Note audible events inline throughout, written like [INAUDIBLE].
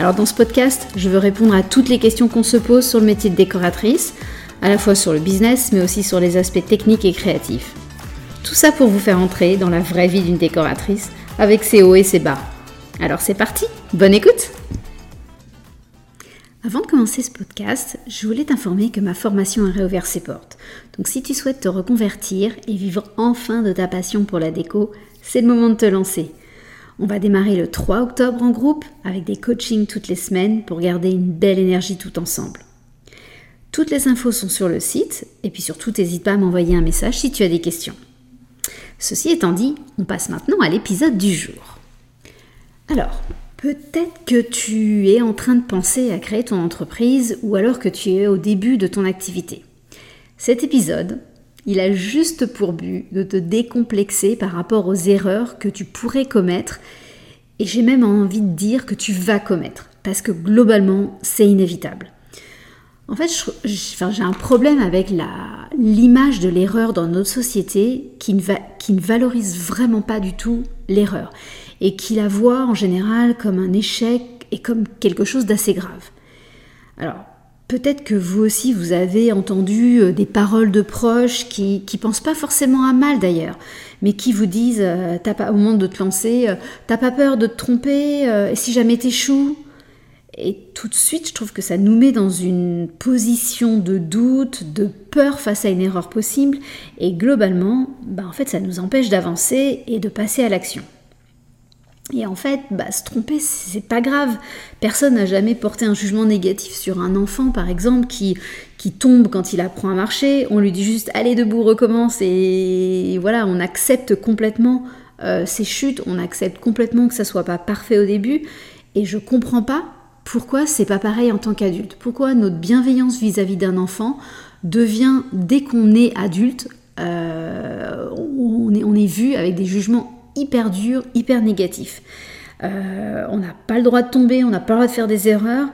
Alors dans ce podcast, je veux répondre à toutes les questions qu'on se pose sur le métier de décoratrice, à la fois sur le business mais aussi sur les aspects techniques et créatifs. Tout ça pour vous faire entrer dans la vraie vie d'une décoratrice avec ses hauts et ses bas. Alors c'est parti, bonne écoute avant de commencer ce podcast, je voulais t'informer que ma formation a réouvert ses portes. Donc si tu souhaites te reconvertir et vivre enfin de ta passion pour la déco, c'est le moment de te lancer. On va démarrer le 3 octobre en groupe avec des coachings toutes les semaines pour garder une belle énergie tout ensemble. Toutes les infos sont sur le site et puis surtout n'hésite pas à m'envoyer un message si tu as des questions. Ceci étant dit, on passe maintenant à l'épisode du jour. Alors, Peut-être que tu es en train de penser à créer ton entreprise ou alors que tu es au début de ton activité. Cet épisode, il a juste pour but de te décomplexer par rapport aux erreurs que tu pourrais commettre et j'ai même envie de dire que tu vas commettre parce que globalement, c'est inévitable. En fait, j'ai un problème avec l'image de l'erreur dans notre société qui ne, qui ne valorise vraiment pas du tout l'erreur et qui la voit en général comme un échec et comme quelque chose d'assez grave. Alors, peut-être que vous aussi, vous avez entendu euh, des paroles de proches qui ne pensent pas forcément à mal d'ailleurs, mais qui vous disent, euh, pas, au moment de te lancer, euh, t'as pas peur de te tromper, et si jamais t'échoues? Et tout de suite, je trouve que ça nous met dans une position de doute, de peur face à une erreur possible, et globalement, bah en fait, ça nous empêche d'avancer et de passer à l'action. Et en fait, bah, se tromper, c'est pas grave. Personne n'a jamais porté un jugement négatif sur un enfant, par exemple, qui, qui tombe quand il apprend à marcher. On lui dit juste allez debout, recommence, et voilà, on accepte complètement euh, ses chutes, on accepte complètement que ça soit pas parfait au début. Et je comprends pas pourquoi c'est pas pareil en tant qu'adulte. Pourquoi notre bienveillance vis-à-vis d'un enfant devient, dès qu'on est adulte, euh, on, est, on est vu avec des jugements hyper dur, hyper négatif. Euh, on n'a pas le droit de tomber, on n'a pas le droit de faire des erreurs.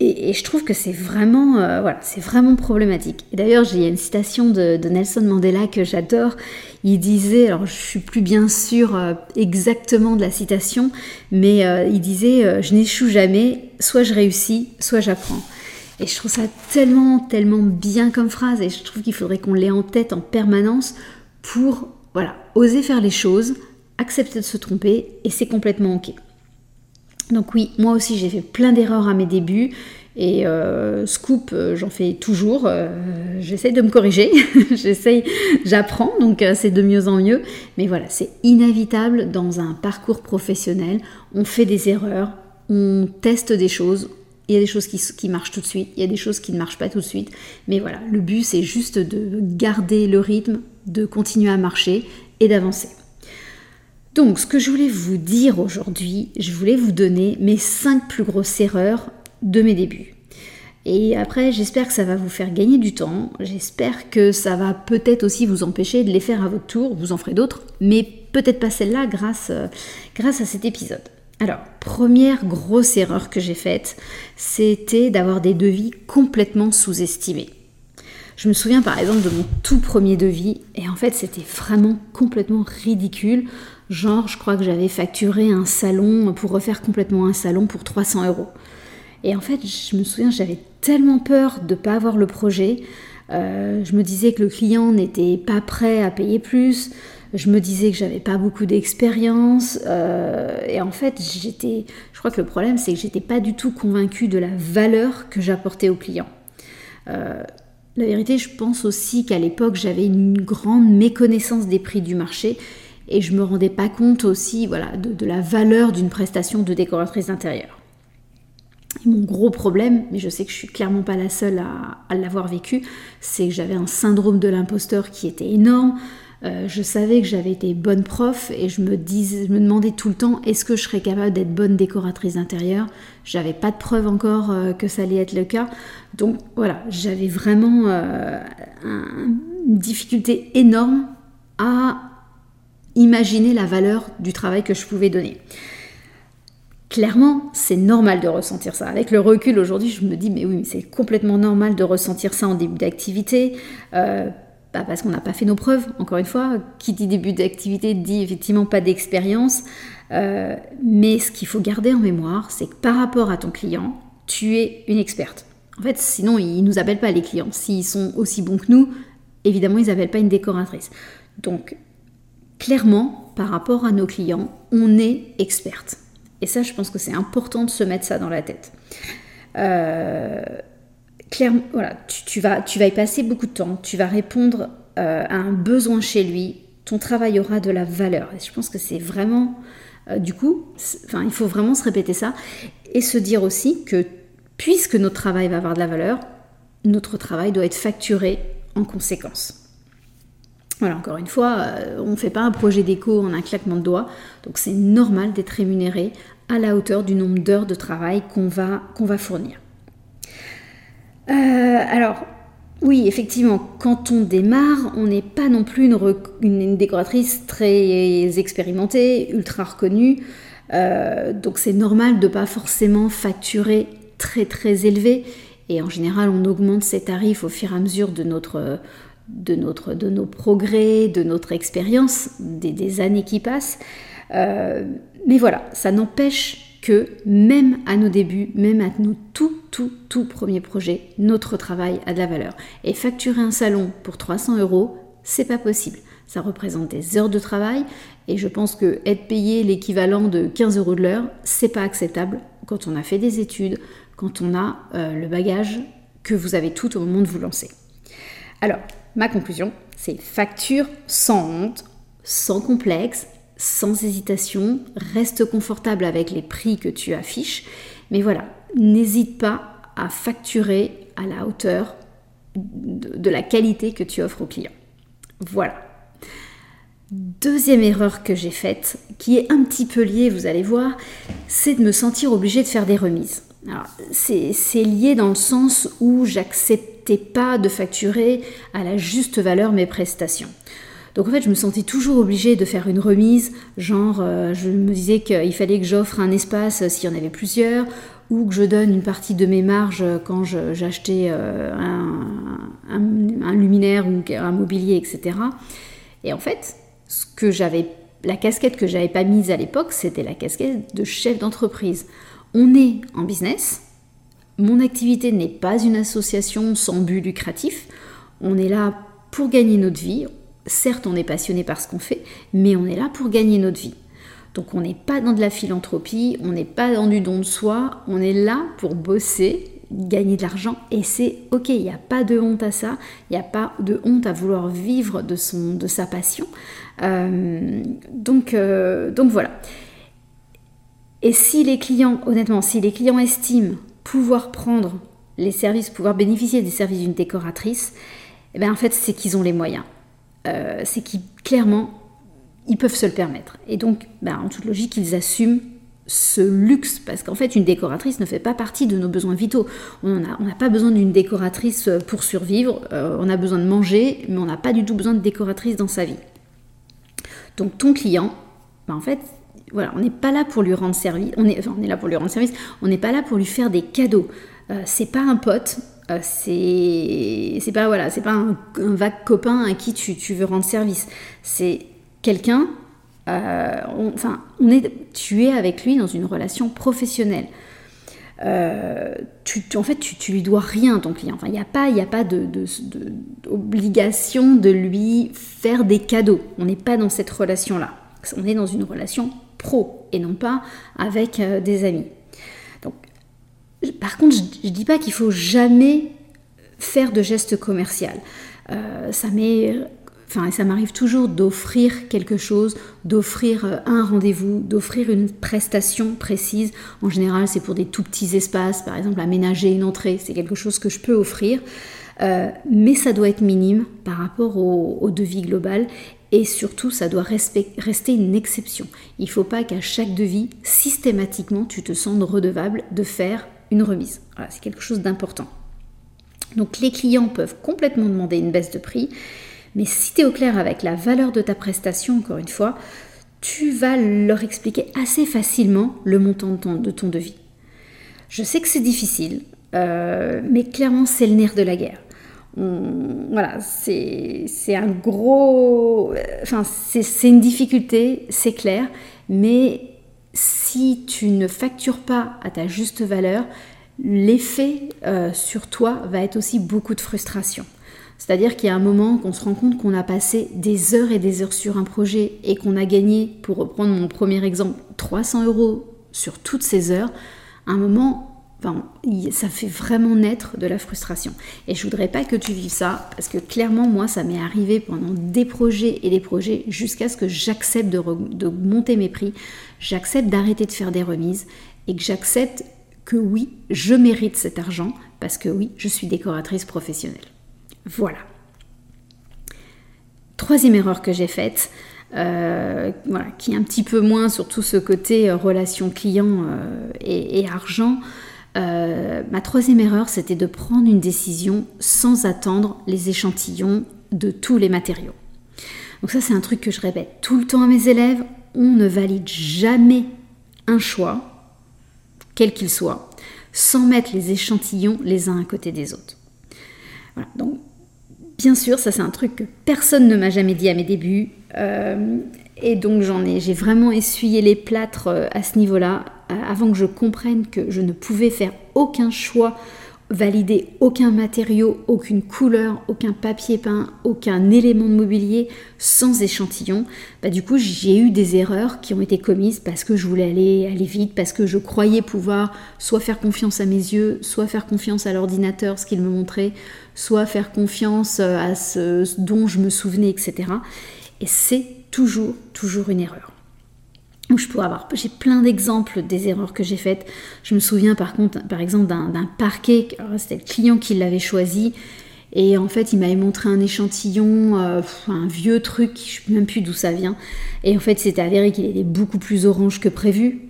Et, je trouve que c'est vraiment, euh, voilà, c'est vraiment problématique. Et d'ailleurs, j'ai une citation de, Nelson Mandela que j'adore. Il disait, alors je suis plus bien sûre euh, exactement de la citation, mais il disait, je n'échoue jamais, soit je réussis, soit j'apprends. Et je trouve ça tellement, tellement bien comme phrase, et je trouve qu'il faudrait qu'on l'ait en tête en permanence pour voilà, oser faire les choses, accepter de se tromper, et c'est complètement ok. Donc oui, moi aussi j'ai fait plein d'erreurs à mes débuts, et euh, scoop, euh, j'en fais toujours. Euh, j'essaye de me corriger, [LAUGHS] j'essaye, j'apprends, donc c'est de mieux en mieux. Mais voilà, c'est inévitable dans un parcours professionnel. On fait des erreurs, on teste des choses. Il y a des choses qui, qui marchent tout de suite, il y a des choses qui ne marchent pas tout de suite. Mais voilà, le but c'est juste de garder le rythme, de continuer à marcher et d'avancer. Donc, ce que je voulais vous dire aujourd'hui, je voulais vous donner mes 5 plus grosses erreurs de mes débuts. Et après, j'espère que ça va vous faire gagner du temps. J'espère que ça va peut-être aussi vous empêcher de les faire à votre tour. Vous en ferez d'autres, mais peut-être pas celle-là grâce, euh, grâce à cet épisode. Alors, première grosse erreur que j'ai faite, c'était d'avoir des devis complètement sous-estimés. Je me souviens par exemple de mon tout premier devis et en fait c'était vraiment complètement ridicule. Genre je crois que j'avais facturé un salon pour refaire complètement un salon pour 300 euros. Et en fait je me souviens j'avais tellement peur de ne pas avoir le projet. Euh, je me disais que le client n'était pas prêt à payer plus. Je me disais que j'avais pas beaucoup d'expérience. Euh, et en fait j'étais, je crois que le problème c'est que j'étais pas du tout convaincue de la valeur que j'apportais au client. Euh, la vérité, je pense aussi qu'à l'époque, j'avais une grande méconnaissance des prix du marché et je me rendais pas compte aussi voilà, de, la valeur d'une prestation de décoratrice d'intérieur. Mon gros problème, mais je sais que je suis clairement pas la seule à, l'avoir vécu, c'est que j'avais un syndrome de l'imposteur qui était énorme. Euh, je savais que j'avais été bonne prof et je me, disais, je me demandais tout le temps est-ce que je serais capable d'être bonne décoratrice d'intérieur? J'avais pas de preuve encore euh, que ça allait être le cas. Donc voilà, j'avais vraiment euh, une difficulté énorme à imaginer la valeur du travail que je pouvais donner. Clairement, c'est normal de ressentir ça. Avec le recul aujourd'hui, je me dis, mais oui, c'est complètement normal de ressentir ça en début d'activité. Bah, parce qu'on n'a pas fait nos preuves, encore une fois. Qui dit début d'activité dit effectivement pas d'expérience. Euh, mais ce qu'il faut garder en mémoire, c'est que par rapport à ton client, tu es une experte. En fait, sinon, ils ne nous appellent pas les clients. S'ils sont aussi bons que nous, évidemment, ils n'appellent pas une décoratrice. Donc, clairement, par rapport à nos clients, on est experte. Et ça, je pense que c'est important de se mettre ça dans la tête. Euh, clairement, voilà, tu, vas, y passer beaucoup de temps, tu vas répondre euh, à un besoin chez lui, ton travail aura de la valeur. Je pense que c'est vraiment, euh, du coup, enfin, il faut vraiment se répéter ça et se dire aussi que puisque notre travail va avoir de la valeur, notre travail doit être facturé en conséquence. Voilà, encore une fois, euh, on ne fait pas un projet d'éco en un claquement de doigts, donc c'est normal d'être rémunéré à la hauteur du nombre d'heures de travail qu'on va, qu'on va fournir. Euh, alors, oui, effectivement, quand on démarre, on n'est pas non plus une, décoratrice très expérimentée, ultra reconnue, euh, donc c'est normal de pas forcément facturer très très élevé, et en général on augmente ses tarifs au fur et à mesure de notre de, notre, de nos progrès, de notre expérience, des, années qui passent. Euh, mais voilà, ça n'empêche que même à nos débuts, même à nos tout, tout, tout premiers projets, notre travail a de la valeur. Et facturer un salon pour 300 euros, c'est pas possible. Ça représente des heures de travail et je pense que être payé l'équivalent de 15 euros de l'heure, c'est pas acceptable quand on a fait des études, quand on a euh, le bagage que vous avez tout au moment de vous lancer. Alors, Ma conclusion, c'est facture sans honte, sans complexe, sans hésitation, reste confortable avec les prix que tu affiches, mais voilà, n'hésite pas à facturer à la hauteur de, la qualité que tu offres au client. Voilà. Deuxième erreur que j'ai faite, qui est un petit peu liée, vous allez voir, c'est de me sentir obligée de faire des remises. C'est lié dans le sens où j'accepte pas de facturer à la juste valeur mes prestations. Donc en fait, je me sentais toujours obligée de faire une remise, genre euh, je me disais qu'il fallait que j'offre un espace s'il y en avait plusieurs, ou que je donne une partie de mes marges quand j'achetais euh, un, un, luminaire ou un mobilier, etc. Et en fait, ce que j'avais, la casquette que j'avais pas mise à l'époque, c'était la casquette de chef d'entreprise. On est en business, mon activité n'est pas une association sans but lucratif. On est là pour gagner notre vie. Certes, on est passionné par ce qu'on fait, mais on est là pour gagner notre vie. Donc on n'est pas dans de la philanthropie, on n'est pas dans du don de soi, on est là pour bosser, gagner de l'argent et c'est ok, il n'y a pas de honte à ça, il n'y a pas de honte à vouloir vivre de, son, de sa passion. Euh, donc, euh, donc voilà. Et si les clients, honnêtement, si les clients estiment pouvoir prendre les services, pouvoir bénéficier des services d'une décoratrice, eh bien en fait, c'est qu'ils ont les moyens. Euh, c'est qu'ils, clairement, ils peuvent se le permettre. Et donc, ben, en toute logique, ils assument ce luxe, parce qu'en fait, une décoratrice ne fait pas partie de nos besoins vitaux. On n'a pas besoin d'une décoratrice pour survivre, euh, on a besoin de manger, mais on n'a pas du tout besoin de décoratrice dans sa vie. Donc ton client, ben, en fait, voilà, on n'est pas là pour lui rendre service. On est, là pour lui rendre service. On n'est pas là pour lui faire des cadeaux. Euh, c'est pas un pote. Euh, c'est, pas voilà, c'est pas un, vague copain à qui tu, tu veux rendre service. C'est quelqu'un. Euh, enfin, on est, tu es avec lui dans une relation professionnelle. tu, en fait, tu, tu, lui dois rien, ton client. Enfin, il n'y a pas, y a pas de, d'obligation de lui faire des cadeaux. On n'est pas dans cette relation-là. On est dans une relation pro et non pas avec euh, des amis. Par contre, je ne dis pas qu'il faut jamais faire de gestes commercial. Euh, ça m'arrive toujours d'offrir quelque chose, d'offrir euh, un rendez-vous, d'offrir une prestation précise. En général, c'est pour des tout petits espaces, par exemple aménager une entrée, c'est quelque chose que je peux offrir. mais ça doit être minime par rapport au, au devis global et surtout, ça doit rester une exception. Il ne faut pas qu'à chaque devis, systématiquement, tu te sentes redevable de faire une remise. C'est quelque chose d'important. Donc les clients peuvent complètement demander une baisse de prix, mais si tu es au clair avec la valeur de ta prestation, encore une fois, tu vas leur expliquer assez facilement le montant de ton, de ton devis. Je sais que c'est difficile, euh, mais clairement c'est le nerf de la guerre. voilà, c'est un gros... Enfin, c'est une difficulté, c'est clair, mais si tu ne factures pas à ta juste valeur, l'effet euh, sur toi va être aussi beaucoup de frustration. C'est-à-dire qu'il y a un moment qu'on se rend compte qu'on a passé des heures et des heures sur un projet et qu'on a gagné, pour reprendre mon premier exemple, 300 euros sur toutes ces heures. Un moment, ça fait vraiment naître de la frustration. Et je voudrais pas que tu vives ça, parce que clairement, moi, ça m'est arrivé pendant des projets et des projets, jusqu'à ce que j'accepte de, monter mes prix, j'accepte d'arrêter de faire des remises, et que j'accepte que oui, je mérite cet argent, parce que oui, je suis décoratrice professionnelle. Voilà. Troisième erreur que j'ai faite, euh, voilà, qui est un petit peu moins sur tout ce côté euh, relation client euh, et, argent. Ma troisième erreur, c'était de prendre une décision sans attendre les échantillons de tous les matériaux. Donc ça, c'est un truc que je répète tout le temps à mes élèves. On ne valide jamais un choix, quel qu'il soit, sans mettre les échantillons les uns à côté des autres. Donc Bien sûr, ça c'est un truc que personne ne m'a jamais dit à mes débuts. Euh, et donc j'en ai, j'ai vraiment essuyé les plâtres euh, à ce niveau-là, euh, avant que je comprenne que je ne pouvais faire aucun choix, valider aucun matériau, aucune couleur, aucun papier peint, aucun élément de mobilier sans échantillon. Bah, du coup, j'ai eu des erreurs qui ont été commises parce que je voulais aller, vite, parce que je croyais pouvoir soit faire confiance à mes yeux, soit faire confiance à l'ordinateur, ce qu'il me montrait, soit faire confiance euh, à ce dont je me souvenais, etc. Et c'est toujours, toujours une erreur. Avoir, j'ai plein d'exemples des erreurs que j'ai faites. Je me souviens par contre, par exemple, d'un parquet, c'était le client qui l'avait choisi, et en fait, il m'avait montré un échantillon, euh, un vieux truc, je ne sais même plus d'où ça vient. Et en fait, c'était avéré qu'il était beaucoup plus orange que prévu.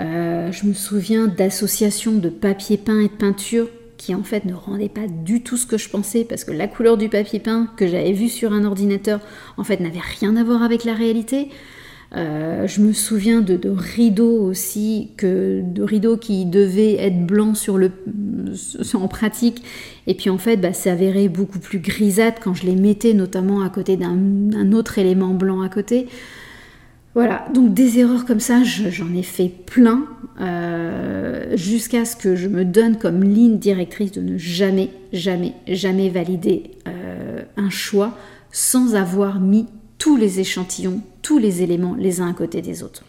Euh, je me souviens d'associations de papier peint et de peinture qui en fait ne rendait pas du tout ce que je pensais parce que la couleur du papier peint que j'avais vu sur un ordinateur en fait n'avait rien à voir avec la réalité. Euh, je me souviens de, rideaux aussi, que, de rideaux qui devaient être blancs en pratique, et puis en fait, bah, ça s'avérait beaucoup plus grisâtre quand je les mettais, notamment à côté d'un autre élément blanc à côté. Voilà, donc des erreurs comme ça, j'en ai fait plein, euh, jusqu'à ce que je me donne comme ligne directrice de ne jamais, jamais, jamais valider euh, un choix sans avoir mis tous les échantillons, les éléments les uns à côté des autres.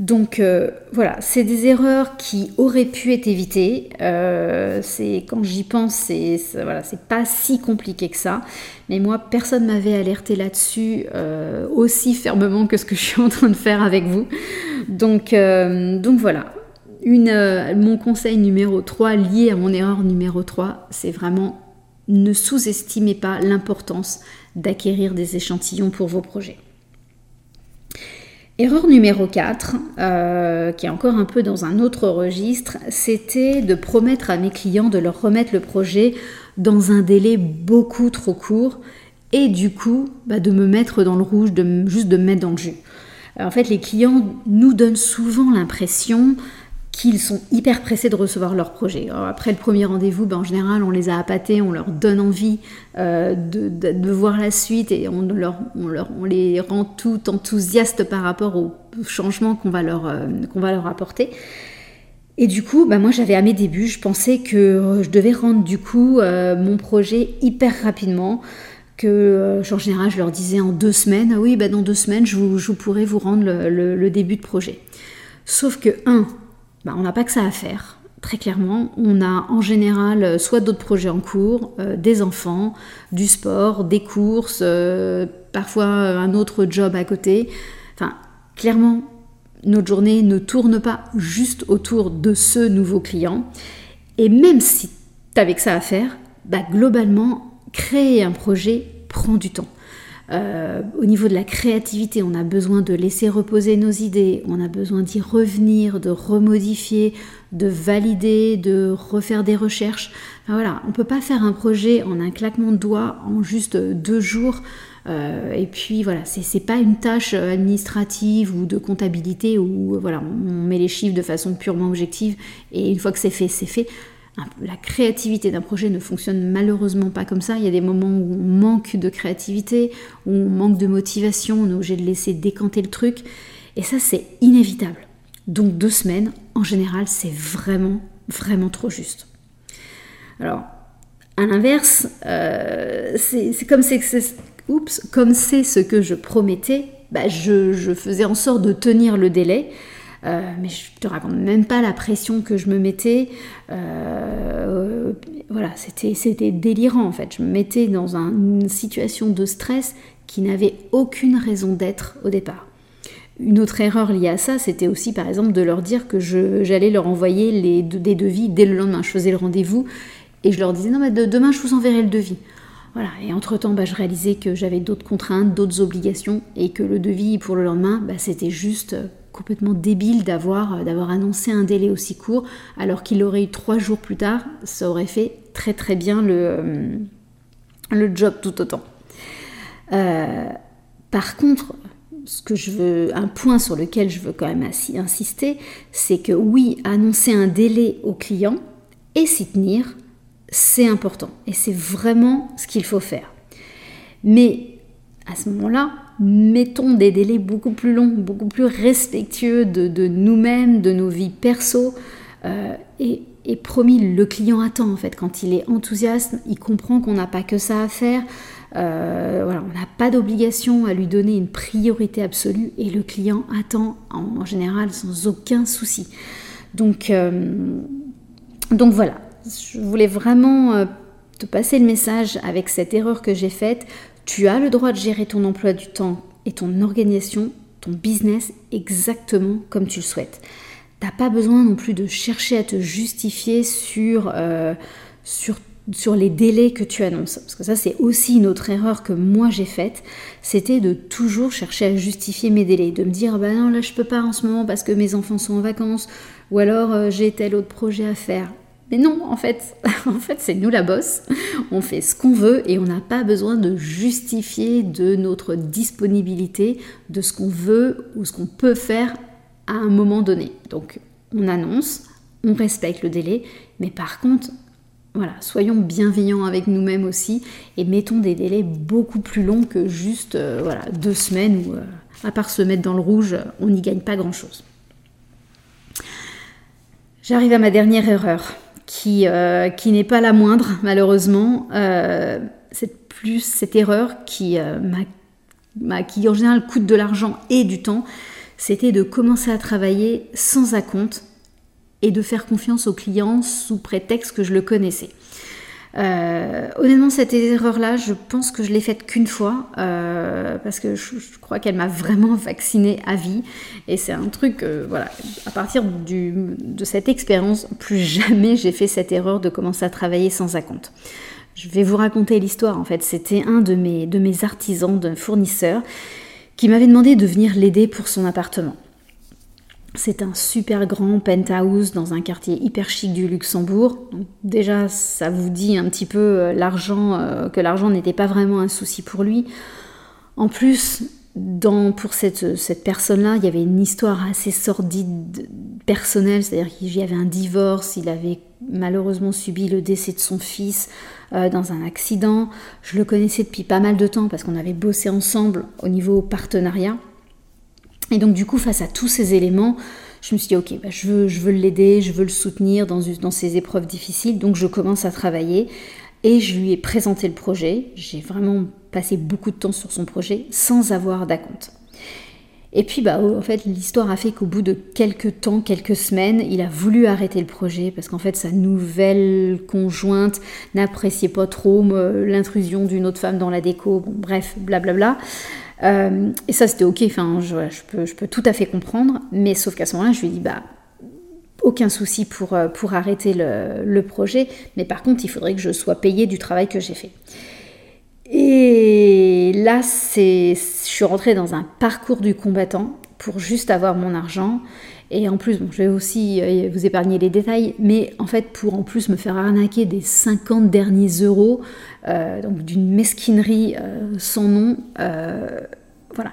Donc euh, voilà, c'est des erreurs qui auraient pu être évitées. Euh, c'est quand j'y pense, c'est voilà, c'est pas si compliqué que ça. Mais moi, personne m'avait alerté là-dessus euh, aussi fermement que ce que je suis en train de faire avec vous. Donc donc voilà. Une, mon conseil numéro 3 lié à mon erreur numéro 3, c'est vraiment ne sous-estimez pas l'importance d'acquérir des échantillons pour vos projets. Erreur numéro 4, euh, qui est encore un peu dans un autre registre, c'était de promettre à mes clients de leur remettre le projet dans un délai beaucoup trop court et du coup bah, de me mettre dans le rouge, juste de me mettre dans le jus. en fait, les clients nous donnent souvent l'impression qu'ils sont hyper pressés de recevoir leur projet. après le premier rendez-vous, ben, en général, on les a appâtés, on leur donne envie euh, de, voir la suite et on, leur, on, les rend tout enthousiastes par rapport au changement qu'on va, leur, euh, va leur apporter. Et du coup, ben, moi j'avais à mes débuts, je pensais que je devais rendre du coup euh, mon projet hyper rapidement que en général je leur disais en deux semaines, ah oui, ben, dans deux semaines je, vous, pourrai vous rendre le, le début de projet. Sauf que, un, bah, on n'a pas que ça à faire. Très clairement, on a en général euh, soit d'autres projets en cours, euh, des enfants, du sport, des courses, euh, parfois un autre job à côté. Enfin, clairement, notre journée ne tourne pas juste autour de ce nouveau client. Et même si tu que ça à faire, bah, globalement, créer un projet prend du temps. Euh, au niveau de la créativité, on a besoin de laisser reposer nos idées, on a besoin d'y revenir, de remodifier, de valider, de refaire des recherches. on ne peut pas faire un projet en un claquement de doigts en juste deux jours. Euh, et puis voilà, c'est pas une tâche administrative ou de comptabilité où voilà, on met les chiffres de façon purement objective et une fois que c'est fait, c'est fait la créativité d'un projet ne fonctionne malheureusement pas comme ça. Il y a des moments où on manque de créativité, où on manque de motivation, on est obligé de laisser décanter le truc. Et ça, c'est inévitable. Donc deux semaines, en général, c'est vraiment, vraiment trop juste. Alors, à l'inverse, euh, comme c'est ce que je promettais, bah, je, faisais en sorte de tenir le délai. Euh, mais je te raconte même pas la pression que je me mettais. Euh, voilà, c'était délirant en fait. Je me mettais dans une situation de stress qui n'avait aucune raison d'être au départ. Une autre erreur liée à ça, c'était aussi par exemple de leur dire que j'allais leur envoyer des devis dès le lendemain. Je faisais le rendez-vous et je leur disais non mais demain je vous enverrai le devis. Voilà, et entre-temps, bah, je réalisais que j'avais d'autres contraintes, d'autres obligations, et que le devis pour le lendemain, bah, c'était juste complètement débile d'avoir euh, d'avoir annoncé un délai aussi court, alors qu'il aurait eu trois jours plus tard, ça aurait fait très très bien le, euh, job tout autant. Euh, par contre, ce que je veux, un point sur lequel je veux quand même insister, c'est que oui, annoncer un délai au client et s'y tenir, c'est important et c'est vraiment ce qu'il faut faire. Mais à ce moment-là, mettons des délais beaucoup plus longs, beaucoup plus respectueux de, nous-mêmes, de nos vies perso. Euh, et, promis, le client attend en fait. Quand il est enthousiaste, il comprend qu'on n'a pas que ça à faire. Euh, on n'a pas d'obligation à lui donner une priorité absolue et le client attend en, général sans aucun souci. Donc, euh, donc voilà, je voulais vraiment te passer le message avec cette erreur que j'ai faite. Tu as le droit de gérer ton emploi du temps et ton organisation, ton business exactement comme tu le souhaites. T'as pas besoin non plus de chercher à te justifier sur, euh, les délais que tu annonces. Parce que ça, c'est aussi une autre erreur que moi j'ai faite. C'était de toujours chercher à justifier mes délais. De me dire, bah non, là je peux pas en ce moment parce que mes enfants sont en vacances. Ou alors euh, j'ai tel autre projet à faire. Mais non, en fait, [LAUGHS] en fait c'est nous la bosse. On fait ce qu'on veut et on n'a pas besoin de justifier de notre disponibilité, de ce qu'on veut ou ce qu'on peut faire à un moment donné. Donc on annonce, on respecte le délai, mais par contre, voilà, soyons bienveillants avec nous-mêmes aussi et mettons des délais beaucoup plus longs que juste euh, voilà, deux semaines où, euh, à part se mettre dans le rouge, on n'y gagne pas grand-chose. J'arrive à ma dernière erreur qui, euh, qui n'est pas la moindre, malheureusement. Euh, c'est plus cette erreur qui, euh, qui, en général, coûte de l'argent et du temps. C'était de commencer à travailler sans acompte et de faire confiance au client sous prétexte que je le connaissais. Euh, honnêtement, cette erreur-là, je pense que je l'ai faite qu'une fois, euh, parce que je, crois qu'elle m'a vraiment vaccinée à vie. Et c'est un truc, euh, voilà, à partir de cette expérience, plus jamais j'ai fait cette erreur de commencer à travailler sans acompte. Je vais vous raconter l'histoire, en fait. C'était un de mes, de mes artisans, d'un fournisseur, qui m'avait demandé de venir l'aider pour son appartement. C'est un super grand penthouse dans un quartier hyper chic du Luxembourg. déjà, ça vous dit un petit peu euh, l'argent, euh, que l'argent n'était pas vraiment un souci pour lui. En plus, dans, pour cette, personne-là, il y avait une histoire assez sordide personnelle, c'est-à-dire qu'il y avait un divorce, il avait malheureusement subi le décès de son fils euh, dans un accident. Je le connaissais depuis pas mal de temps parce qu'on avait bossé ensemble au niveau partenariat. Et donc du coup, face à tous ces éléments, je me suis dit, ok, bah, je veux, l'aider, je veux le soutenir dans, ces épreuves difficiles, donc je commence à travailler. Et je lui ai présenté le projet. J'ai vraiment passé beaucoup de temps sur son projet sans avoir d'acompte. Et puis, bah, en fait, l'histoire a fait qu'au bout de quelques temps, quelques semaines, il a voulu arrêter le projet parce qu'en fait, sa nouvelle conjointe n'appréciait pas trop l'intrusion d'une autre femme dans la déco. Bon, bref, blablabla. Bla bla. Euh, et ça, c'était ok, enfin, je, peux, tout à fait comprendre, mais sauf qu'à ce moment-là, je lui ai dit, bah, aucun souci pour, euh, arrêter le, projet, mais par contre, il faudrait que je sois payée du travail que j'ai fait. Et là, je suis rentrée dans un parcours du combattant pour juste avoir mon argent. Et en plus, bon, je vais aussi euh, vous épargner les détails, mais en fait, pour en plus me faire arnaquer des 50 derniers euros, euh, donc d'une mesquinerie euh, sans nom, voilà.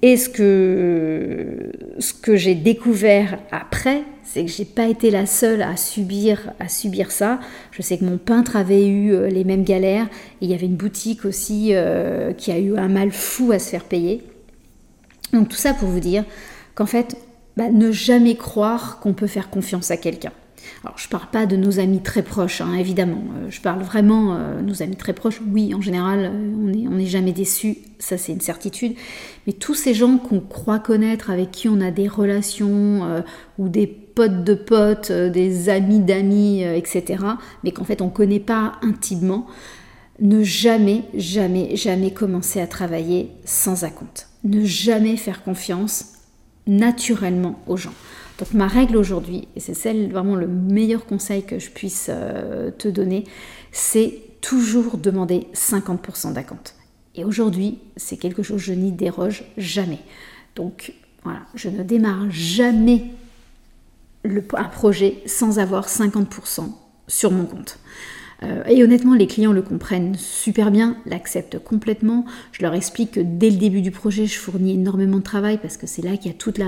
Et ce que, ce que j'ai découvert après, c'est que j'ai pas été la seule à subir, à subir ça. Je sais que mon peintre avait eu les mêmes galères. Et il y avait une boutique aussi qui a eu un mal fou à se faire payer. Donc tout ça pour vous dire qu'en fait, bah, ne jamais croire qu'on peut faire confiance à quelqu'un. Alors, je parle pas de nos amis très proches, hein, évidemment. Euh, je parle vraiment euh, nos amis très proches. Oui, en général, euh, on n'est on jamais déçu, ça c'est une certitude. Mais tous ces gens qu'on croit connaître, avec qui on a des relations, ou des potes de potes, des amis d'amis, etc., mais qu'en fait on ne connaît pas intimement, ne jamais, jamais, jamais commencer à travailler sans acompte. Ne jamais faire confiance naturellement aux gens. Donc ma règle aujourd'hui, et c'est celle vraiment le meilleur conseil que je puisse euh, te donner, c'est toujours demander 50% d'acompte. Et aujourd'hui, c'est quelque chose que je n'y déroge jamais. Donc voilà, je ne démarre jamais un projet sans avoir 50% sur mon compte. Euh, et honnêtement, les clients le comprennent super bien, l'acceptent complètement. Je leur explique que dès le début du projet, je fournis énormément de travail parce que c'est là qu'il y a toute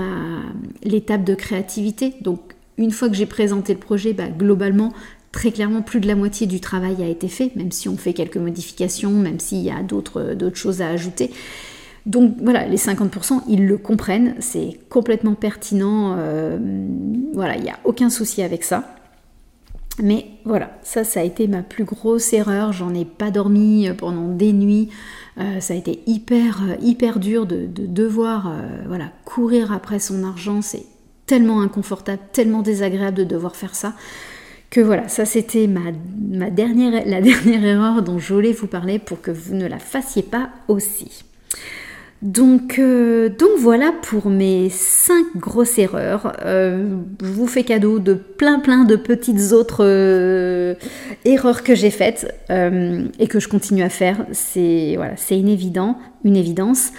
l'étape de créativité. Donc, une fois que j'ai présenté le projet, bah, globalement, très clairement, plus de la moitié du travail a été fait, même si on fait quelques modifications, même s'il y a d'autres choses à ajouter. Donc voilà, les 50%, ils le comprennent, c'est complètement pertinent, euh, voilà, il n'y a aucun souci avec ça. Mais voilà, ça, ça a été ma plus grosse erreur. J'en ai pas dormi pendant des nuits. Euh, ça a été hyper, euh, hyper dur de, devoir euh, voilà, courir après son argent. C'est tellement inconfortable, tellement désagréable de devoir faire ça. Que voilà, ça c'était ma, la [LAUGHS] dernière erreur dont je voulais vous parler pour que vous ne la fassiez pas aussi. Donc, euh, donc voilà pour mes 5 grosses erreurs. Euh, je vous fais cadeau de plein plein de petites autres euh, erreurs que j'ai faites et que je continue à faire. C'est c'est une évidence.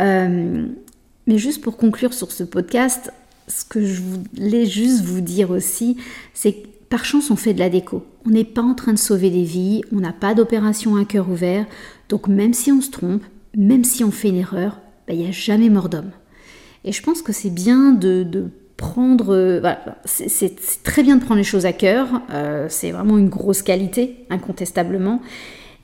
mais juste pour conclure sur ce podcast, ce que je voulais juste vous dire aussi, c'est que par chance on fait de la déco. On n'est pas en train de sauver des vies, on n'a pas d'opération à cœur ouvert. Donc même si on se trompe, même si on fait une erreur, il n'y a jamais mort d'homme. Et je pense que c'est bien de, prendre... Euh, c'est très bien de prendre les choses à cœur, euh, c'est vraiment une grosse qualité, incontestablement.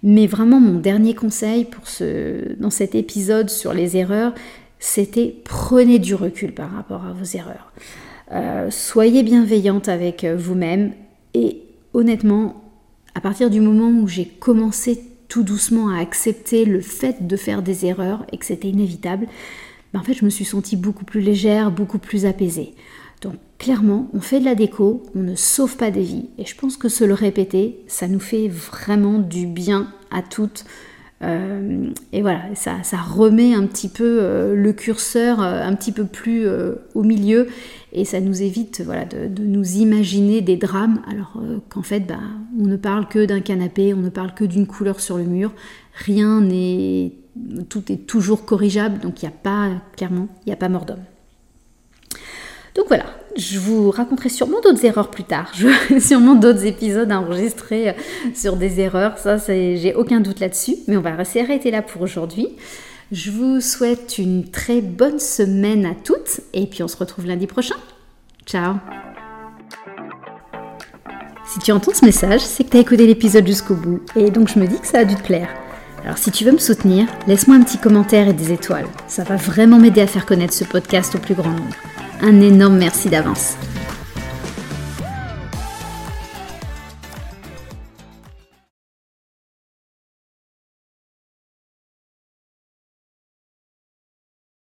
Mais vraiment, mon dernier conseil pour ce, dans cet épisode sur les erreurs, c'était prenez du recul par rapport à vos erreurs. Euh, soyez bienveillante avec vous-même et honnêtement, à partir du moment où j'ai commencé tout doucement à accepter le fait de faire des erreurs et que c'était inévitable, ben en fait je me suis sentie beaucoup plus légère, beaucoup plus apaisée. Donc clairement, on fait de la déco, on ne sauve pas des vies. Et je pense que se le répéter, ça nous fait vraiment du bien à toutes. Euh, et voilà, ça, remet un petit peu euh, le curseur euh, un petit peu plus au milieu et ça nous évite voilà, de, nous imaginer des drames alors qu'en fait bah, on ne parle que d'un canapé, on ne parle que d'une couleur sur le mur, rien n'est... tout est toujours corrigeable donc il n'y a pas, clairement, il n'y a pas mort d'homme. Donc voilà, je vous raconterai sûrement d'autres erreurs plus tard. Je [LAUGHS] sûrement d'autres épisodes enregistrés sur des erreurs. Ça, j'ai aucun doute là-dessus. Mais on va s'arrêter là pour aujourd'hui. Je vous souhaite une très bonne semaine à toutes. Et puis on se retrouve lundi prochain. Ciao Si tu entends ce message, c'est que tu as écouté l'épisode jusqu'au bout. Et donc je me dis que ça a dû te plaire. Alors si tu veux me soutenir, laisse-moi un petit commentaire et des étoiles. Ça va vraiment m'aider à faire connaître ce podcast au plus grand nombre. Un énorme merci d'avance.